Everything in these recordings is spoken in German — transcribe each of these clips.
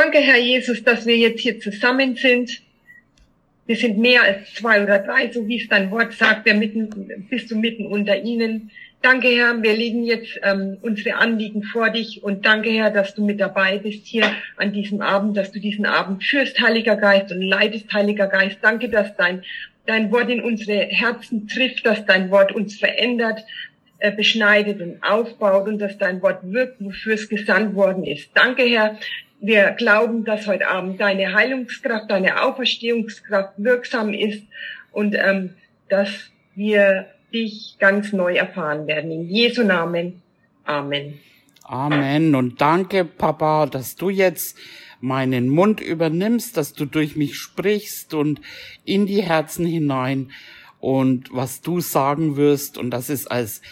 Danke, Herr Jesus, dass wir jetzt hier zusammen sind. Wir sind mehr als zwei oder drei, so wie es dein Wort sagt, wir mitten, bist du mitten unter ihnen. Danke, Herr, wir legen jetzt ähm, unsere Anliegen vor dich und danke, Herr, dass du mit dabei bist hier an diesem Abend, dass du diesen Abend führst, Heiliger Geist, und leitest, Heiliger Geist. Danke, dass dein, dein Wort in unsere Herzen trifft, dass dein Wort uns verändert, äh, beschneidet und aufbaut und dass dein Wort wirkt, wofür es gesandt worden ist. Danke, Herr. Wir glauben, dass heute Abend deine Heilungskraft, deine Auferstehungskraft wirksam ist und ähm, dass wir dich ganz neu erfahren werden. In Jesu Namen. Amen. Amen. Und danke, Papa, dass du jetzt meinen Mund übernimmst, dass du durch mich sprichst und in die Herzen hinein und was du sagen wirst und dass es als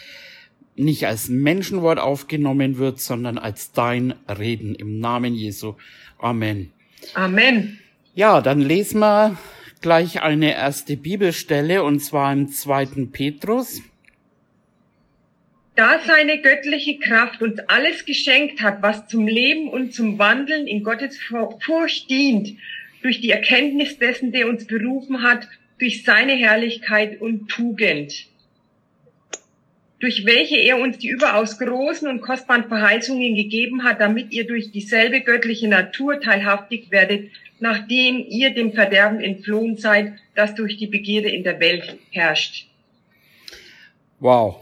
nicht als Menschenwort aufgenommen wird, sondern als dein Reden im Namen Jesu. Amen. Amen. Ja, dann lesen wir gleich eine erste Bibelstelle und zwar im zweiten Petrus. Da seine göttliche Kraft uns alles geschenkt hat, was zum Leben und zum Wandeln in Gottes Furcht dient, durch die Erkenntnis dessen, der uns berufen hat, durch seine Herrlichkeit und Tugend, durch welche er uns die überaus großen und kostbaren Verheißungen gegeben hat, damit ihr durch dieselbe göttliche Natur teilhaftig werdet, nachdem ihr dem Verderben entflohen seid, das durch die Begierde in der Welt herrscht. Wow.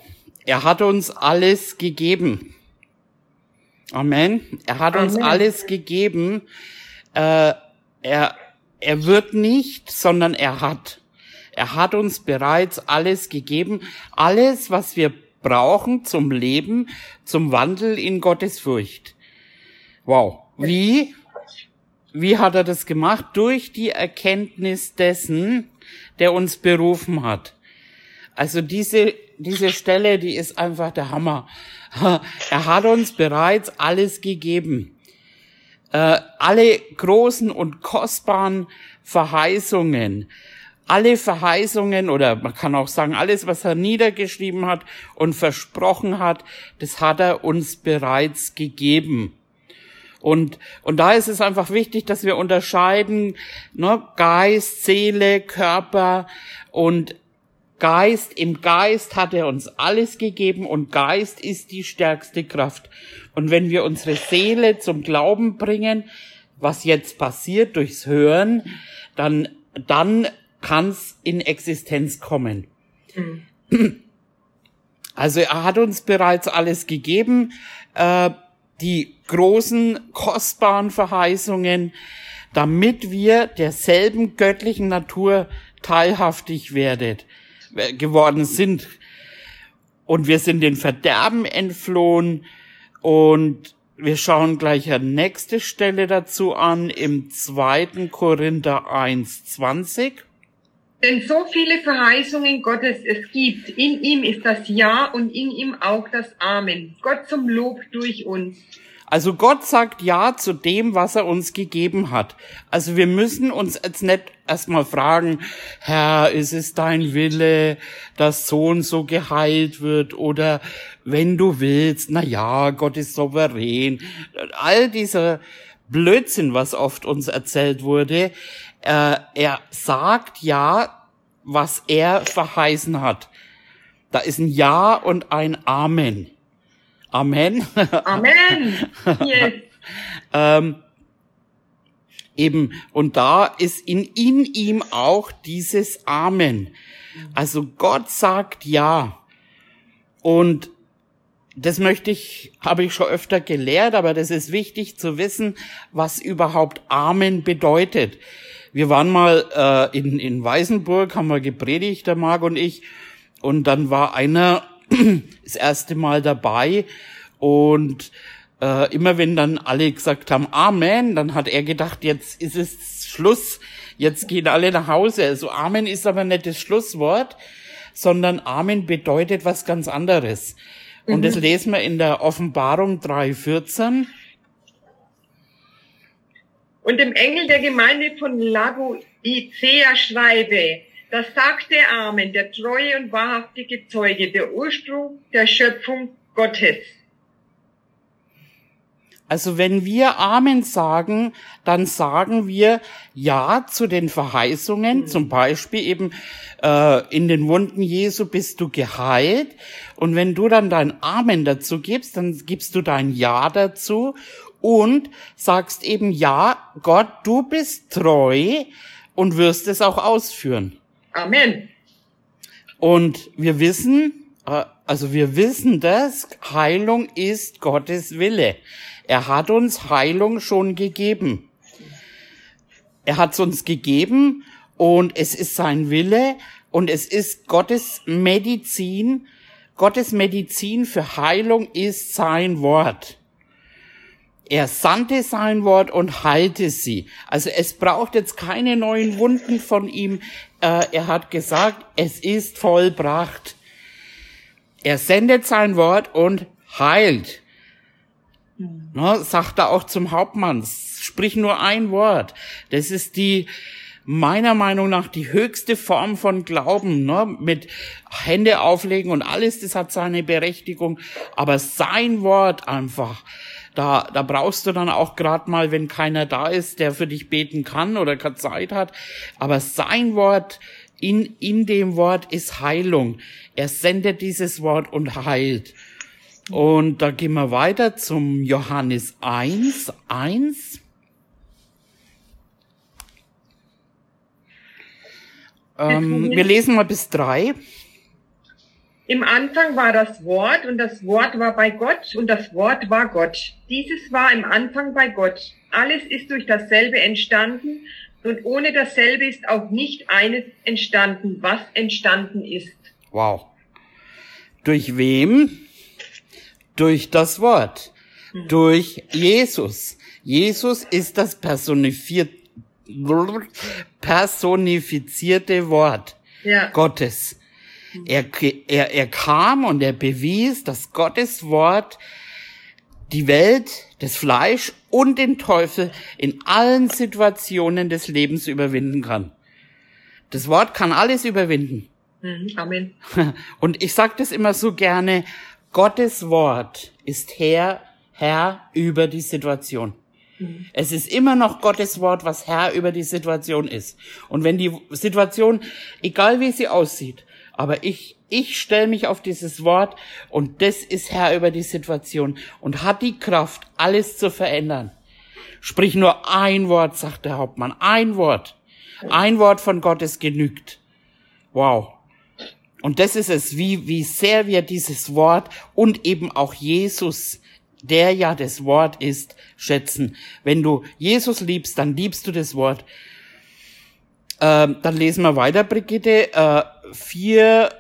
Er hat uns alles gegeben. Amen. Er hat Amen. uns alles gegeben. Äh, er, er wird nicht, sondern er hat. Er hat uns bereits alles gegeben. Alles, was wir brauchen zum Leben, zum Wandel in Gottes Furcht. Wow. Wie? Wie hat er das gemacht? Durch die Erkenntnis dessen, der uns berufen hat. Also diese, diese Stelle, die ist einfach der Hammer. Er hat uns bereits alles gegeben. Äh, alle großen und kostbaren Verheißungen, alle Verheißungen oder man kann auch sagen, alles, was er niedergeschrieben hat und versprochen hat, das hat er uns bereits gegeben. Und, und da ist es einfach wichtig, dass wir unterscheiden, ne, Geist, Seele, Körper und Geist, im Geist hat er uns alles gegeben und Geist ist die stärkste Kraft. Und wenn wir unsere Seele zum Glauben bringen, was jetzt passiert durchs Hören, dann, dann kann es in Existenz kommen. Mhm. Also er hat uns bereits alles gegeben. Äh, die großen, kostbaren Verheißungen, damit wir derselben göttlichen Natur teilhaftig werdet, äh, geworden sind. Und wir sind den Verderben entflohen und wir schauen gleich eine nächste Stelle dazu an im zweiten Korinther 1,20. Denn so viele Verheißungen Gottes es gibt, in ihm ist das Ja und in ihm auch das Amen. Gott zum Lob durch uns. Also Gott sagt Ja zu dem, was er uns gegeben hat. Also wir müssen uns jetzt nicht erstmal fragen, Herr, ist es dein Wille, dass so und so geheilt wird oder wenn du willst, na ja, Gott ist souverän. All dieser Blödsinn, was oft uns erzählt wurde, äh, er sagt ja, was er verheißen hat. Da ist ein Ja und ein Amen. Amen. Amen. Yes. ähm, eben, und da ist in, in ihm auch dieses Amen. Also Gott sagt Ja. Und das möchte ich, habe ich schon öfter gelehrt, aber das ist wichtig zu wissen, was überhaupt Amen bedeutet. Wir waren mal äh, in, in Weißenburg, haben wir gepredigt, der Marc und ich, und dann war einer das erste Mal dabei und äh, immer wenn dann alle gesagt haben Amen, dann hat er gedacht, jetzt ist es Schluss, jetzt gehen alle nach Hause. Also Amen ist aber nicht das Schlusswort, sondern Amen bedeutet was ganz anderes. Und mhm. das lesen wir in der Offenbarung 3,14. Und dem Engel der Gemeinde von Laodicea schreibe, das sagt der Amen, der treue und wahrhaftige Zeuge, der Ursprung der Schöpfung Gottes. Also wenn wir Amen sagen, dann sagen wir Ja zu den Verheißungen, mhm. zum Beispiel eben äh, in den Wunden Jesu bist du geheilt. Und wenn du dann dein Amen dazu gibst, dann gibst du dein Ja dazu und sagst eben Ja, Gott, du bist treu und wirst es auch ausführen. Amen. Und wir wissen, äh, also wir wissen das, Heilung ist Gottes Wille. Er hat uns Heilung schon gegeben. Er hat es uns gegeben und es ist sein Wille und es ist Gottes Medizin. Gottes Medizin für Heilung ist sein Wort. Er sandte sein Wort und heilte sie. Also es braucht jetzt keine neuen Wunden von ihm. Äh, er hat gesagt, es ist vollbracht. Er sendet sein Wort und heilt. Mhm. Ne, sagt er auch zum Hauptmann, sprich nur ein Wort. Das ist die, meiner Meinung nach, die höchste Form von Glauben, ne? mit Hände auflegen und alles, das hat seine Berechtigung. Aber sein Wort einfach, da, da brauchst du dann auch gerade mal, wenn keiner da ist, der für dich beten kann oder keine Zeit hat. Aber sein Wort, in, in dem Wort ist Heilung. Er sendet dieses Wort und heilt. Und da gehen wir weiter zum Johannes 1, 1. Ähm, wir lesen mal bis drei. Im Anfang war das Wort und das Wort war bei Gott und das Wort war Gott. Dieses war im Anfang bei Gott. Alles ist durch dasselbe entstanden und ohne dasselbe ist auch nicht eines entstanden, was entstanden ist. Wow. Durch wem? Durch das Wort. Hm. Durch Jesus. Jesus ist das personifizierte Wort ja. Gottes. Er, er, er kam und er bewies, dass Gottes Wort die Welt, das Fleisch und den Teufel in allen Situationen des Lebens überwinden kann. Das Wort kann alles überwinden. Mhm, Amen. Und ich sage das immer so gerne, Gottes Wort ist Herr, Herr über die Situation. Mhm. Es ist immer noch Gottes Wort, was Herr über die Situation ist. Und wenn die Situation, egal wie sie aussieht, aber ich, ich stelle mich auf dieses Wort und das ist Herr über die Situation und hat die Kraft, alles zu verändern. Sprich nur ein Wort, sagt der Hauptmann, ein Wort. Ein Wort von Gottes genügt. Wow. Und das ist es, wie, wie sehr wir dieses Wort und eben auch Jesus, der ja das Wort ist, schätzen. Wenn du Jesus liebst, dann liebst du das Wort. Ähm, dann lesen wir weiter, Brigitte. Äh, vier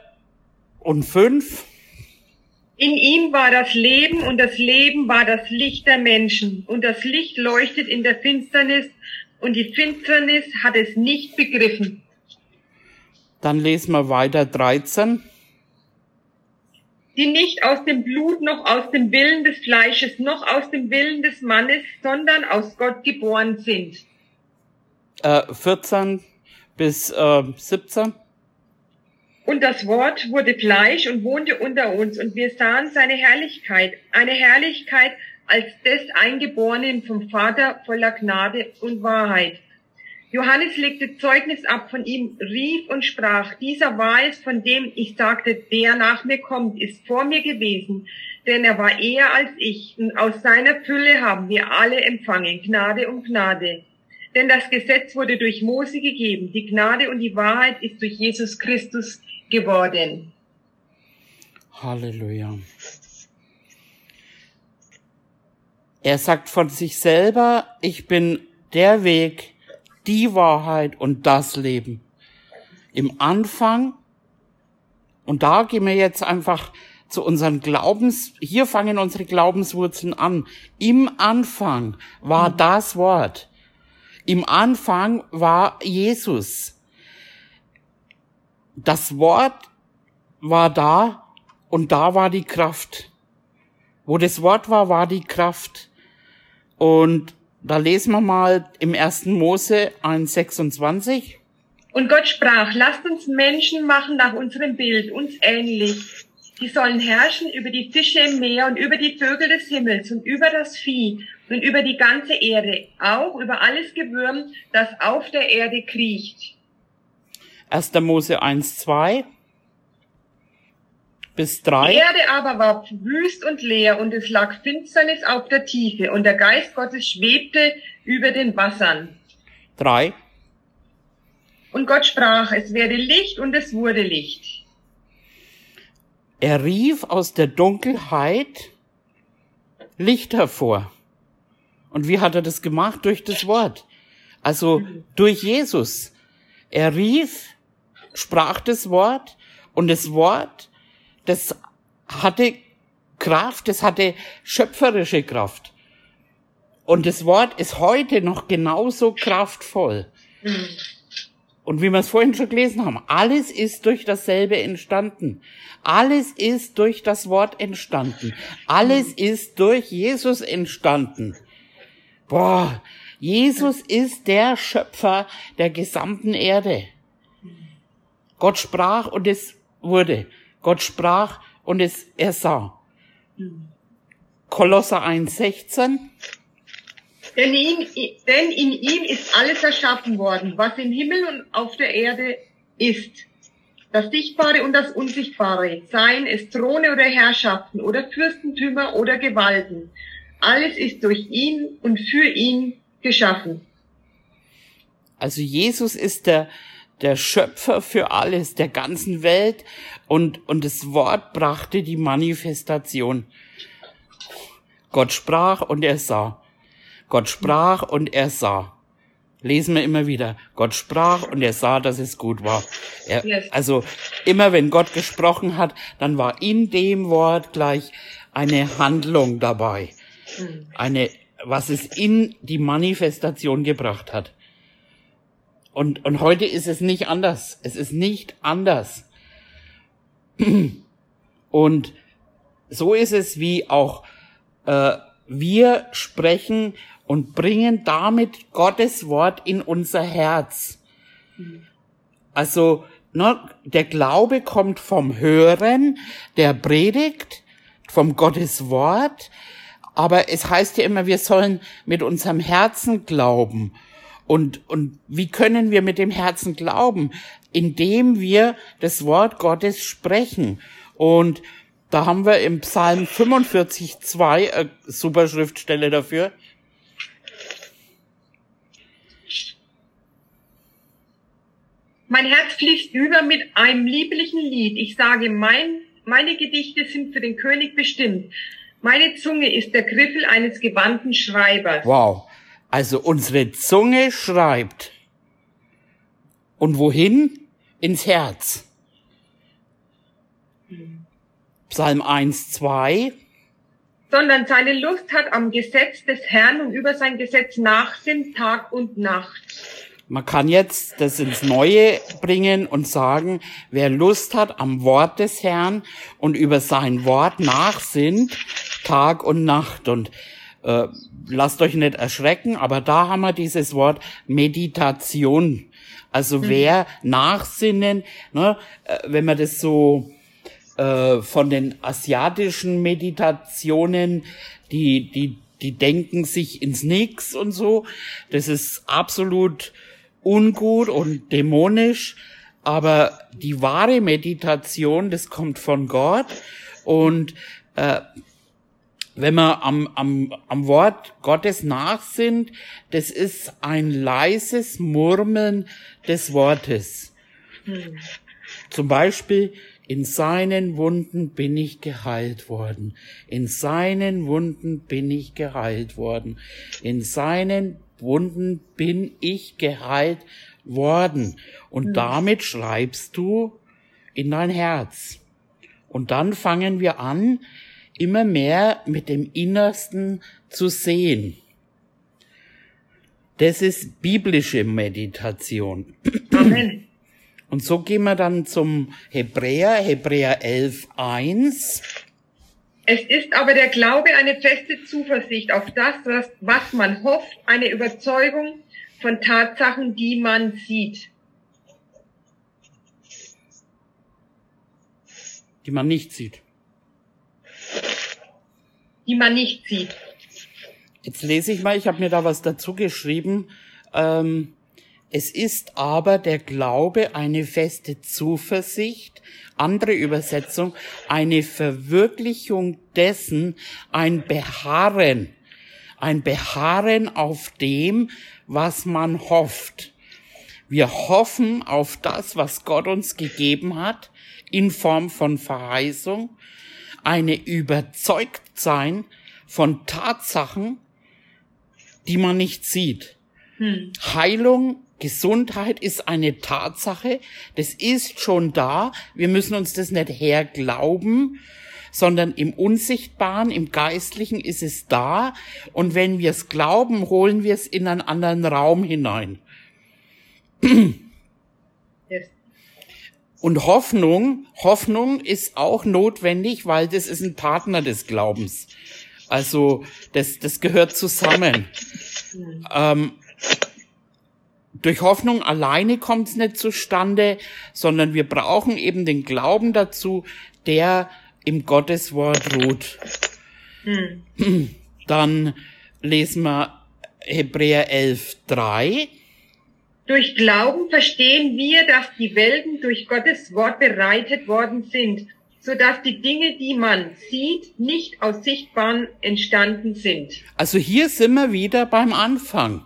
und fünf. In ihm war das Leben und das Leben war das Licht der Menschen. Und das Licht leuchtet in der Finsternis und die Finsternis hat es nicht begriffen. Dann lesen wir weiter 13. Die nicht aus dem Blut noch aus dem Willen des Fleisches noch aus dem Willen des Mannes, sondern aus Gott geboren sind. Äh, 14 bis äh, 17. Und das Wort wurde Fleisch und wohnte unter uns, und wir sahen seine Herrlichkeit, eine Herrlichkeit als des Eingeborenen vom Vater voller Gnade und Wahrheit. Johannes legte Zeugnis ab von ihm, rief und sprach, dieser war es, von dem ich sagte, der nach mir kommt, ist vor mir gewesen, denn er war eher als ich, und aus seiner Fülle haben wir alle empfangen, Gnade um Gnade. Denn das Gesetz wurde durch Mose gegeben, die Gnade und die Wahrheit ist durch Jesus Christus geworden. Halleluja. Er sagt von sich selber, ich bin der Weg, die Wahrheit und das Leben. Im Anfang, und da gehen wir jetzt einfach zu unseren Glaubens, hier fangen unsere Glaubenswurzeln an. Im Anfang war mhm. das Wort. Im Anfang war Jesus das Wort war da und da war die Kraft. Wo das Wort war, war die Kraft. Und da lesen wir mal im ersten Mose 1,26. Und Gott sprach, lasst uns Menschen machen nach unserem Bild, uns ähnlich. Die sollen herrschen über die Fische im Meer und über die Vögel des Himmels und über das Vieh und über die ganze Erde, auch über alles Gewürm, das auf der Erde kriecht. 1. Mose 1, 2 bis 3. Die Erde aber war wüst und leer und es lag Finsternis auf der Tiefe und der Geist Gottes schwebte über den Wassern. 3. Und Gott sprach, es werde Licht und es wurde Licht. Er rief aus der Dunkelheit Licht hervor. Und wie hat er das gemacht? Durch das Wort. Also durch Jesus. Er rief, sprach das Wort und das Wort, das hatte Kraft, das hatte schöpferische Kraft. Und das Wort ist heute noch genauso kraftvoll. Und wie wir es vorhin schon gelesen haben, alles ist durch dasselbe entstanden. Alles ist durch das Wort entstanden. Alles ist durch Jesus entstanden. Boah, Jesus ist der Schöpfer der gesamten Erde. Gott sprach und es wurde. Gott sprach und es er sah. Kolosser 1,16. Denn, ihn, denn in ihm ist alles erschaffen worden, was im Himmel und auf der Erde ist. Das Sichtbare und das Unsichtbare, seien es Throne oder Herrschaften oder Fürstentümer oder Gewalten. Alles ist durch ihn und für ihn geschaffen. Also Jesus ist der, der Schöpfer für alles, der ganzen Welt und, und das Wort brachte die Manifestation. Gott sprach und er sah. Gott sprach und er sah. Lesen wir immer wieder. Gott sprach und er sah, dass es gut war. Er, yes. Also immer wenn Gott gesprochen hat, dann war in dem Wort gleich eine Handlung dabei eine, was es in die Manifestation gebracht hat. Und, und heute ist es nicht anders. Es ist nicht anders. Und so ist es, wie auch äh, wir sprechen und bringen damit Gottes Wort in unser Herz. Also ne, der Glaube kommt vom Hören, der predigt, vom Gottes Wort, aber es heißt ja immer, wir sollen mit unserem Herzen glauben. Und, und wie können wir mit dem Herzen glauben? Indem wir das Wort Gottes sprechen. Und da haben wir im Psalm 45, 2 äh, super Schriftstelle dafür. Mein Herz fließt über mit einem lieblichen Lied. Ich sage, mein, meine Gedichte sind für den König bestimmt. Meine Zunge ist der Griffel eines gewandten Schreibers. Wow. Also unsere Zunge schreibt. Und wohin? Ins Herz. Psalm 1, 2. Sondern seine Lust hat am Gesetz des Herrn und über sein Gesetz nachsinnt Tag und Nacht. Man kann jetzt das ins Neue bringen und sagen, wer Lust hat am Wort des Herrn und über sein Wort nachsinnt, Tag und Nacht. Und äh, lasst euch nicht erschrecken, aber da haben wir dieses Wort Meditation. Also mhm. wer nachsinnen, ne, äh, wenn man das so äh, von den asiatischen Meditationen, die, die, die denken sich ins Nix und so, das ist absolut ungut und dämonisch, aber die wahre Meditation, das kommt von Gott und äh, wenn wir am, am, am Wort Gottes nachsinnt, das ist ein leises Murmeln des Wortes. Zum Beispiel, in seinen Wunden bin ich geheilt worden. In seinen Wunden bin ich geheilt worden. In seinen Wunden bin ich geheilt worden. Und hm. damit schreibst du in dein Herz. Und dann fangen wir an, immer mehr mit dem Innersten zu sehen. Das ist biblische Meditation. Amen. Und so gehen wir dann zum Hebräer, Hebräer 11, 1. Es ist aber der Glaube eine feste Zuversicht auf das, was, was man hofft, eine Überzeugung von Tatsachen, die man sieht. Die man nicht sieht die man nicht sieht. Jetzt lese ich mal, ich habe mir da was dazu geschrieben. Ähm, es ist aber der Glaube eine feste Zuversicht, andere Übersetzung, eine Verwirklichung dessen, ein Beharren, ein Beharren auf dem, was man hofft. Wir hoffen auf das, was Gott uns gegeben hat, in Form von Verheißung, eine Überzeugtsein von Tatsachen, die man nicht sieht. Hm. Heilung, Gesundheit ist eine Tatsache, das ist schon da. Wir müssen uns das nicht herglauben, sondern im Unsichtbaren, im Geistlichen ist es da. Und wenn wir es glauben, holen wir es in einen anderen Raum hinein. Und Hoffnung, Hoffnung ist auch notwendig, weil das ist ein Partner des Glaubens. Also das, das gehört zusammen. Ähm, durch Hoffnung alleine kommt es nicht zustande, sondern wir brauchen eben den Glauben dazu, der im Gotteswort ruht. Hm. Dann lesen wir Hebräer 11, 3. Durch Glauben verstehen wir, dass die Welten durch Gottes Wort bereitet worden sind, so dass die Dinge, die man sieht, nicht aus Sichtbaren entstanden sind. Also hier sind wir wieder beim Anfang.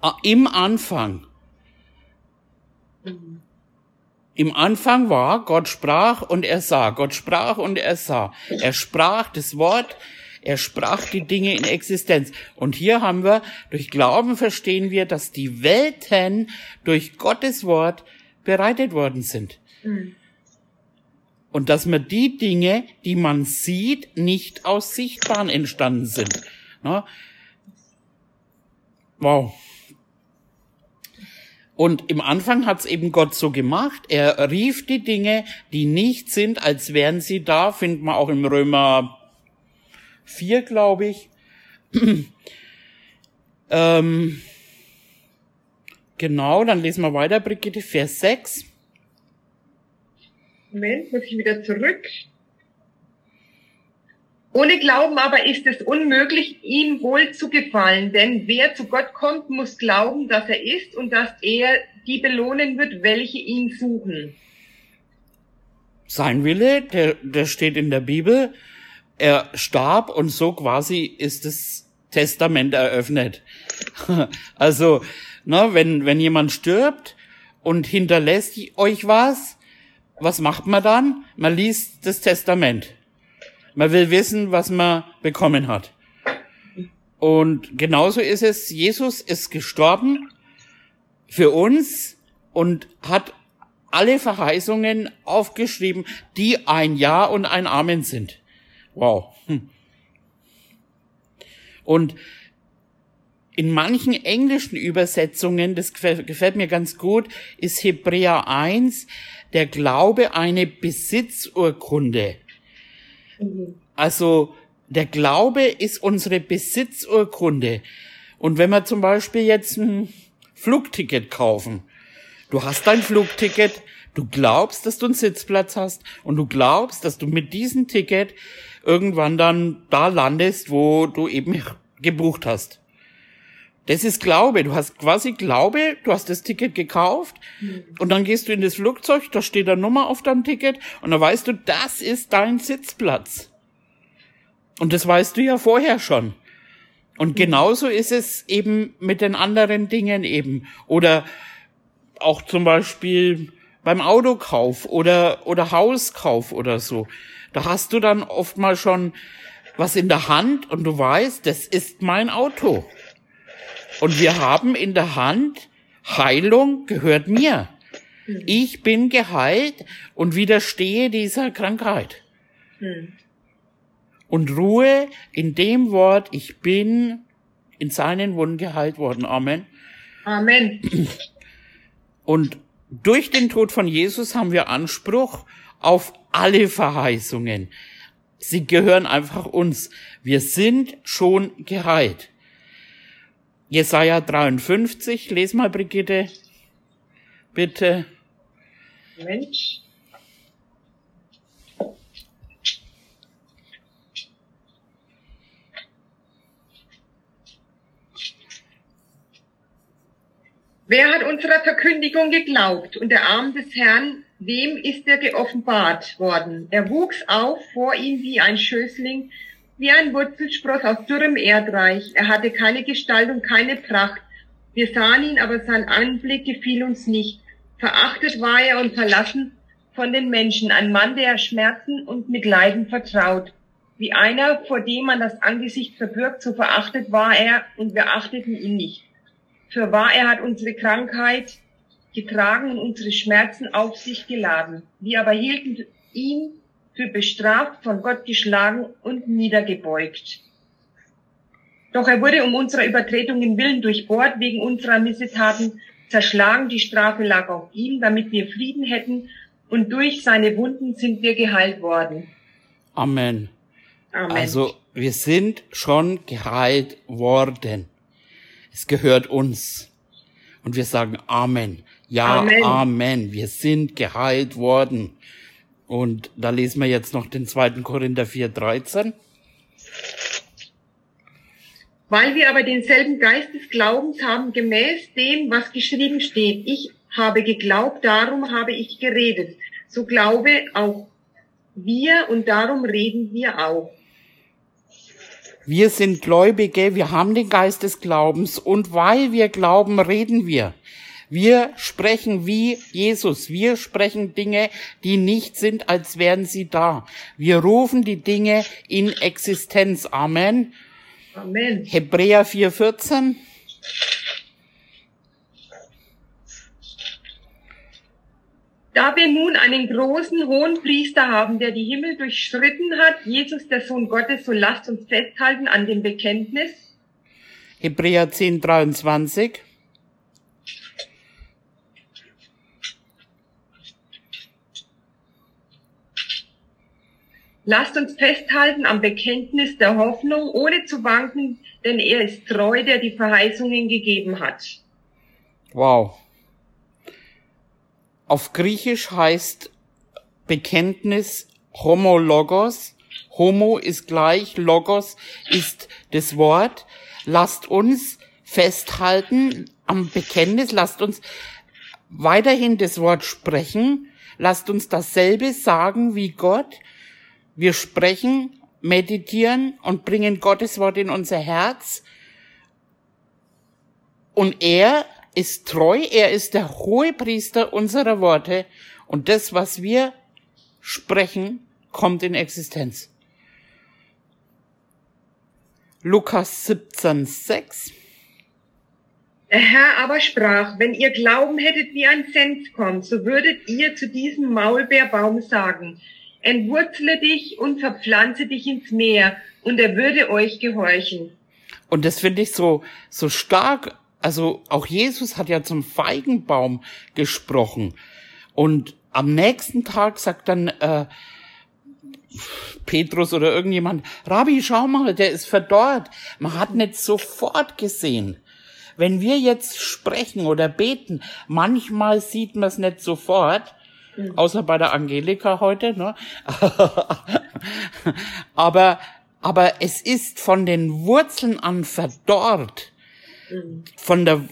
Ah, Im Anfang. Im Anfang war, Gott sprach und er sah. Gott sprach und er sah. Er sprach das Wort, er sprach die Dinge in Existenz. Und hier haben wir, durch Glauben verstehen wir, dass die Welten durch Gottes Wort bereitet worden sind. Mhm. Und dass man die Dinge, die man sieht, nicht aus Sichtbaren entstanden sind. Wow. Und im Anfang hat's eben Gott so gemacht. Er rief die Dinge, die nicht sind, als wären sie da. Findet man auch im Römer 4, glaube ich. ähm, genau, dann lesen wir weiter, Brigitte, Vers 6. Moment, muss ich wieder zurück. Ohne Glauben aber ist es unmöglich, ihm wohl zu gefallen, denn wer zu Gott kommt, muss glauben, dass er ist und dass er die belohnen wird, welche ihn suchen. Sein Wille, der, der steht in der Bibel. Er starb und so quasi ist das Testament eröffnet. also, ne, wenn, wenn jemand stirbt und hinterlässt euch was, was macht man dann? Man liest das Testament. Man will wissen, was man bekommen hat. Und genauso ist es, Jesus ist gestorben für uns und hat alle Verheißungen aufgeschrieben, die ein Ja und ein Amen sind. Wow. Hm. Und in manchen englischen Übersetzungen, das gefällt mir ganz gut, ist Hebräer 1, der Glaube eine Besitzurkunde. Also der Glaube ist unsere Besitzurkunde. Und wenn wir zum Beispiel jetzt ein Flugticket kaufen, du hast dein Flugticket, du glaubst, dass du einen Sitzplatz hast und du glaubst, dass du mit diesem Ticket irgendwann dann da landest, wo du eben gebucht hast. Das ist Glaube. Du hast quasi Glaube, du hast das Ticket gekauft mhm. und dann gehst du in das Flugzeug, da steht eine Nummer auf deinem Ticket und dann weißt du, das ist dein Sitzplatz. Und das weißt du ja vorher schon. Und mhm. genauso ist es eben mit den anderen Dingen eben. Oder auch zum Beispiel beim Autokauf oder, oder Hauskauf oder so. Da hast du dann oft mal schon was in der Hand und du weißt, das ist mein Auto. Und wir haben in der Hand, Heilung gehört mir. Ich bin geheilt und widerstehe dieser Krankheit. Hm. Und Ruhe in dem Wort, ich bin in seinen Wunden geheilt worden. Amen. Amen. Und durch den Tod von Jesus haben wir Anspruch auf alle Verheißungen. Sie gehören einfach uns. Wir sind schon geheilt. Jesaja 53, les mal, Brigitte. Bitte. Mensch. Wer hat unserer Verkündigung geglaubt und der Arm des Herrn, wem ist er geoffenbart worden? Er wuchs auf vor ihm wie ein Schößling, wie ein Wurzelspross aus dürrem Erdreich. Er hatte keine Gestalt und keine Pracht. Wir sahen ihn, aber sein Anblick gefiel uns nicht. Verachtet war er und verlassen von den Menschen, ein Mann, der Schmerzen und mit Leiden vertraut. Wie einer, vor dem man das Angesicht verbirgt, so verachtet war er und wir achteten ihn nicht. Für wahr, er hat unsere Krankheit getragen und unsere Schmerzen auf sich geladen. Wir aber hielten ihn für bestraft, von Gott geschlagen und niedergebeugt. Doch er wurde um unserer Übertretungen willen durchbohrt, wegen unserer Missetaten zerschlagen, die Strafe lag auf ihm, damit wir Frieden hätten, und durch seine Wunden sind wir geheilt worden. Amen. Amen. Also wir sind schon geheilt worden. Es gehört uns. Und wir sagen Amen. Ja, Amen. Amen. Wir sind geheilt worden. Und da lesen wir jetzt noch den zweiten Korinther 4, 13. Weil wir aber denselben Geist des Glaubens haben, gemäß dem, was geschrieben steht. Ich habe geglaubt, darum habe ich geredet. So glaube auch wir und darum reden wir auch. Wir sind Gläubige, wir haben den Geist des Glaubens und weil wir glauben, reden wir. Wir sprechen wie Jesus. Wir sprechen Dinge, die nicht sind, als wären sie da. Wir rufen die Dinge in Existenz. Amen. Amen. Hebräer 4,14. Da wir nun einen großen hohen Priester haben, der die Himmel durchschritten hat, Jesus, der Sohn Gottes, so lasst uns festhalten an dem Bekenntnis. Hebräer 10, 23. Lasst uns festhalten am Bekenntnis der Hoffnung, ohne zu wanken, denn er ist treu, der die Verheißungen gegeben hat. Wow. Auf Griechisch heißt Bekenntnis Homologos. Homo ist gleich, Logos ist das Wort. Lasst uns festhalten am Bekenntnis, lasst uns weiterhin das Wort sprechen, lasst uns dasselbe sagen wie Gott. Wir sprechen, meditieren und bringen Gottes Wort in unser Herz. Und er ist treu, er ist der hohe Priester unserer Worte und das, was wir sprechen, kommt in Existenz. Lukas 17, 6. Der Herr aber sprach, wenn ihr Glauben hättet wie ein Senfkorn, so würdet ihr zu diesem Maulbeerbaum sagen, entwurzle dich und verpflanze dich ins Meer, und er würde euch gehorchen. Und das finde ich so, so stark also auch Jesus hat ja zum Feigenbaum gesprochen. Und am nächsten Tag sagt dann äh, Petrus oder irgendjemand, Rabbi, schau mal, der ist verdorrt. Man hat nicht sofort gesehen. Wenn wir jetzt sprechen oder beten, manchmal sieht man es nicht sofort, mhm. außer bei der Angelika heute, ne? aber, aber es ist von den Wurzeln an verdorrt von der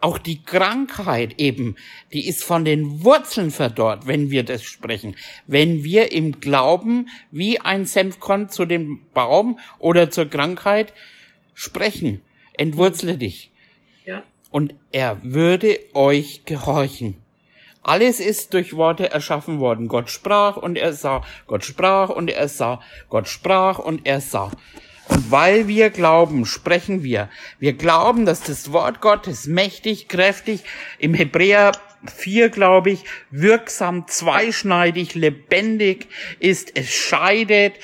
auch die Krankheit eben, die ist von den Wurzeln verdorrt, wenn wir das sprechen. Wenn wir im Glauben wie ein Senfkorn zu dem Baum oder zur Krankheit sprechen, entwurzle dich. Ja. Und er würde euch gehorchen. Alles ist durch Worte erschaffen worden. Gott sprach und er sah. Gott sprach und er sah. Gott sprach und er sah. Und weil wir glauben, sprechen wir. Wir glauben, dass das Wort Gottes mächtig, kräftig, im Hebräer 4, glaube ich, wirksam, zweischneidig, lebendig ist. Es scheidet.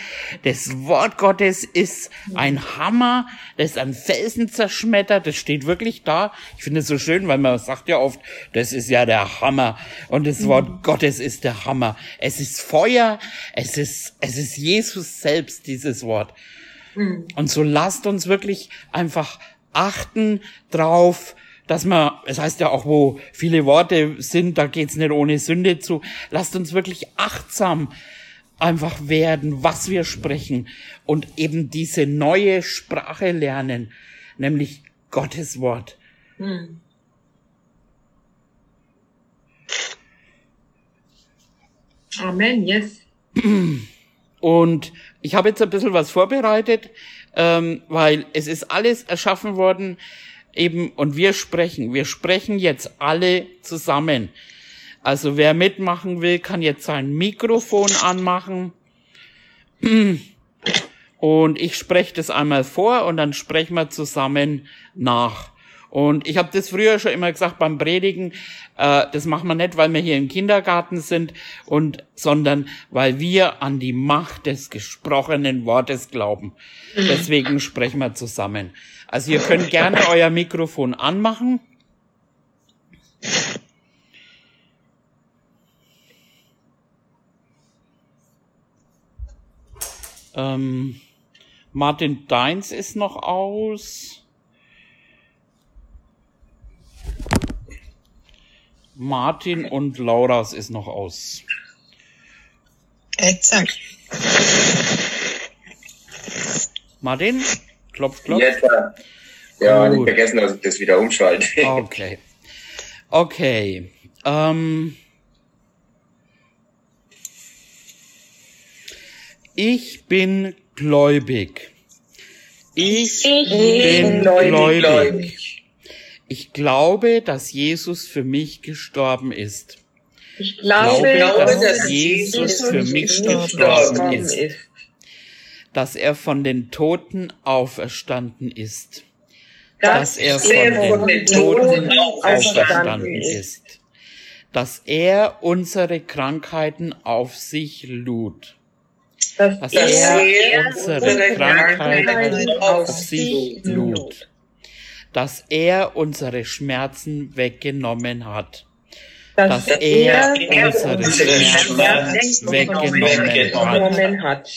Das Wort Gottes ist ein Hammer, das ist ein Felsen zerschmettert. Das steht wirklich da. Ich finde es so schön, weil man sagt ja oft, das ist ja der Hammer. Und das Wort mhm. Gottes ist der Hammer. Es ist Feuer. Es ist, es ist Jesus selbst, dieses Wort. Mhm. Und so lasst uns wirklich einfach achten drauf, dass man, es heißt ja auch, wo viele Worte sind, da geht's nicht ohne Sünde zu. Lasst uns wirklich achtsam einfach werden, was wir sprechen und eben diese neue Sprache lernen, nämlich Gottes Wort. Mhm. Amen, yes. Und ich habe jetzt ein bisschen was vorbereitet, ähm, weil es ist alles erschaffen worden, eben, und wir sprechen. Wir sprechen jetzt alle zusammen. Also wer mitmachen will, kann jetzt sein Mikrofon anmachen. Und ich spreche das einmal vor und dann sprechen wir zusammen nach. Und ich habe das früher schon immer gesagt beim Predigen, äh, das machen wir nicht, weil wir hier im Kindergarten sind, und sondern weil wir an die Macht des gesprochenen Wortes glauben. Deswegen sprechen wir zusammen. Also ihr könnt gerne euer Mikrofon anmachen. Ähm, Martin Deins ist noch aus. Martin und Lauras ist noch aus. Exakt. Martin? Klopf, klopf. Jetzt, ja, Gut. nicht vergessen, dass ich das wieder umschalte. Okay. Okay. Ähm, ich bin gläubig. Ich, bin gläubig. Gläubig. Ich glaube, dass Jesus für mich gestorben ist. Ich glaube, Ich glaube, dass dass Jesus für mich gestorben ist. Dass er von den Toten auferstanden ist. Dass er von den Toten auferstanden ist. Dass er unsere Krankheiten auf sich lud. Dass er er unsere unsere Krankheiten auf sich lud. Dass er unsere Schmerzen weggenommen hat. Dass dass er er unsere unsere Schmerzen weggenommen hat.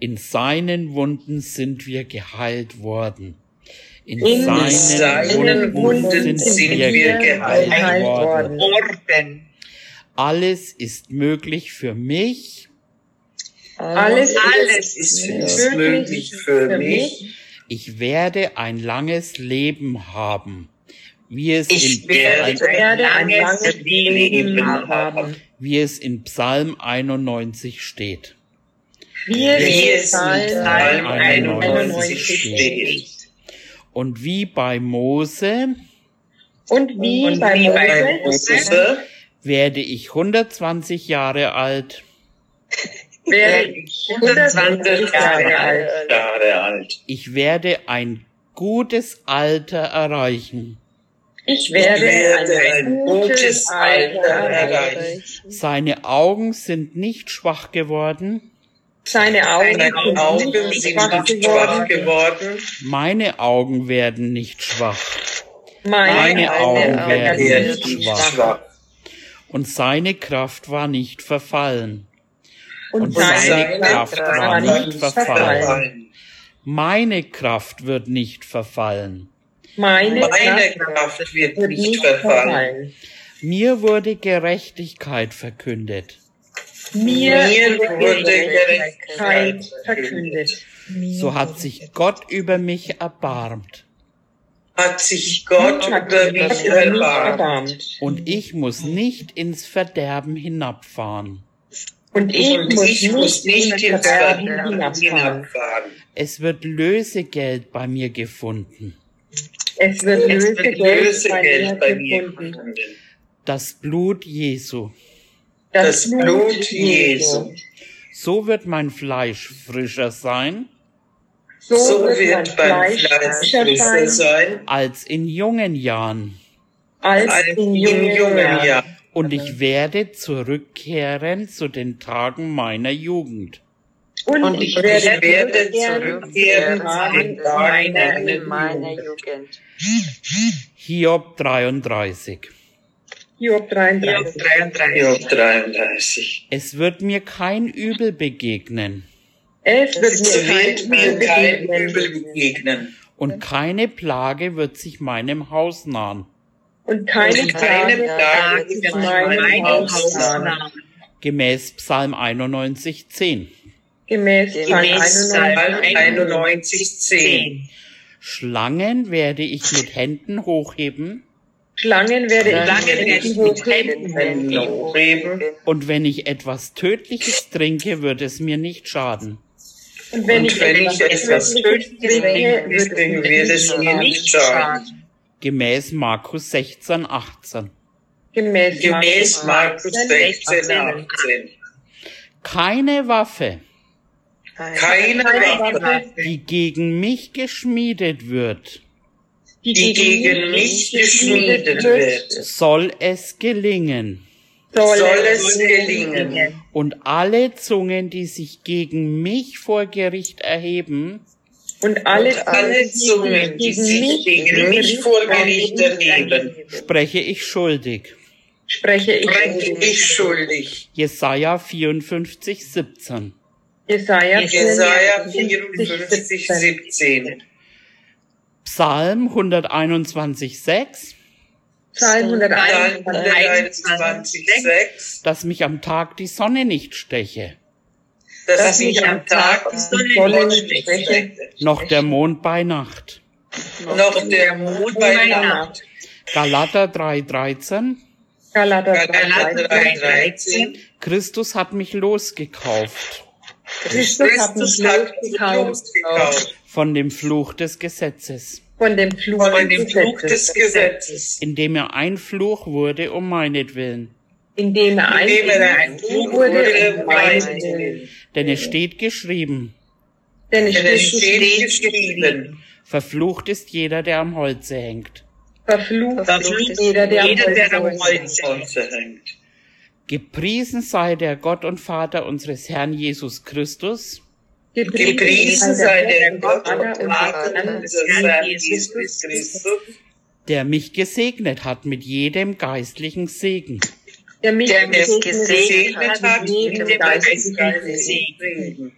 In seinen Wunden sind wir geheilt worden. In, In seinen, seinen Wunden, Wunden sind wir geheilt worden. Orden. Alles ist möglich für mich. Alles, Alles ist ist möglich für mich. Ich werde ein langes Leben haben. Wie es, Ich in, werde werde ein langes Leben haben. haben. wie es in Psalm 91 steht. Wie Wie es in Psalm 91 91 steht. Und wie bei Mose Und wie Und bei wie bei Mose Mose werde ich 120 Jahre alt. Werde ich 120 Jahre alt. Jahre alt. Ich werde ein gutes Alter erreichen. Ich Ich werde werde ein gutes Alter erreichen. Seine Augen sind nicht schwach geworden. Seine Augen Seine sind Augen nicht sind schwach nicht schwach geworden. Meine Augen werden nicht schwach. Meine, Meine Augen werden werden nicht nicht schwach. schwach. Und seine Kraft war nicht verfallen. Und Und seine seine Kraft war nicht nicht verfallen. verfallen. Meine Kraft wird nicht verfallen. Meine Meine Kraft Kraft wird nicht nicht verfallen. verfallen. Mir wurde Gerechtigkeit verkündet. Mir Mir wurde Gerechtigkeit verkündet. So hat sich Gott über mich erbarmt. Hat sich Gott Hat über mich erbarmt. Und ich muss nicht ins Verderben hinabfahren. Und ich Und muss ich muss nicht Verderben hinabfahren. hinabfahren. Es wird Lösegeld bei mir gefunden. Es wird Es wird Lösegeld bei Lösegeld mir bei mir gefunden. gefunden. Das Blut Jesu. Das Blut Jesu. So wird mein Fleisch frischer sein So, So wird beim Fleisch frischer sein, als in jungen Jahren. als als in in jungen jungen Jahren. Jahren. Und ich werde zurückkehren zu den Tagen meiner Jugend. Und, Und ich ich werde werde zurückkehren zu zu meiner meiner meiner Jugend. Hiob 33. Hiob 33. Job 33. Es wird mir kein Übel begegnen Es wird Es mir kein wird mir Übel kein begegnen. Übel begegnen. und keine Plage wird sich meinem Haus nahen. Und keine wird wird meinem meinem Haus Haus nahen. nahen. Gemäß Psalm 91, 10. Gemäß Psalm Gemäß Psalm 91. 91, 10. Schlangen werde ich mit Händen hochheben Schlangen werde ich mit Händen hochheben. Und wenn ich etwas Tödliches trinke, wird es mir nicht schaden. Und wenn Und ich wenn ich etwas Tödliches trinke, wird es mir nicht schaden. Gemäß Markus 16, 18. Gemäß, Gemäß Markus 16, 18. Keine Waffe, Keine Waffe, die gegen mich geschmiedet wird, die, die gegen mich geschmiedet wird, soll es gelingen. soll, soll es es gelingen. Und alle Zungen, die sich gegen mich vor Gericht erheben, Und alle, Und alle Zungen, die sich gegen mich vor Gericht erheben, spreche ich schuldig. spreche ich spreche ich schuldig. Jesaja 54, 17. Jesaja, Jesaja 54, 17. Psalm 121, 6. Psalm Psalm 121, 121, 6. Dass mich am Tag die Sonne nicht steche, Dass ich am Tag die Sonne nicht steche, noch der Mond bei Nacht. noch der Mond bei Nacht. Galater 3, 13. Galater Galater 3, 13. Christus hat mich losgekauft Christus hat mich Christus hat mich losgekauft losgekauft von dem Fluch des Gesetzes, von dem Fluch von dem des Fluch des Gesetzes, Gesetzes, indem er ein Fluch wurde um meinetwillen. indem er indem er ein Fluch wurde, um um meinetwillen. Denn es steht geschrieben, Denn es Denn es steht steht geschrieben, geschrieben, verflucht ist jeder, der am Holze hängt. verflucht Verflucht ist jeder, der am am Holz hängt. Holze hängt. Gepriesen sei der Gott und Vater unseres Herrn Jesus Christus, Gepriesen sei der Gott und Vater unseres Herrn Jesus Christus, der mich gesegnet hat mit jedem geistlichen Segen. Der mich der mich gesegnet gesegnet hat mit dem geistlichen geistlichen Segen.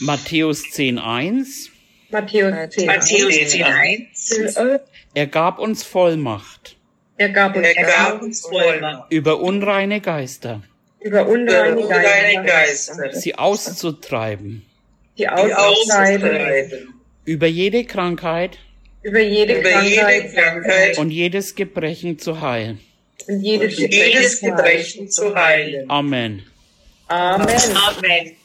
Matthäus 10.1 Matthäus 10. Matthäus 10, 1. Er gab uns Vollmacht Er gab uns Er gab uns Vollmacht, über unreine Geister, über unreine unreine Geister, sie auszutreiben, die auszutreiben, über jede Krankheit. Über jede über jede Krankheit. Krankheit. Und jedes Gebrechen zu heilen. Und jedes und jedes Gebrechen. Gebrechen zu heilen. Amen. Amen. Amen.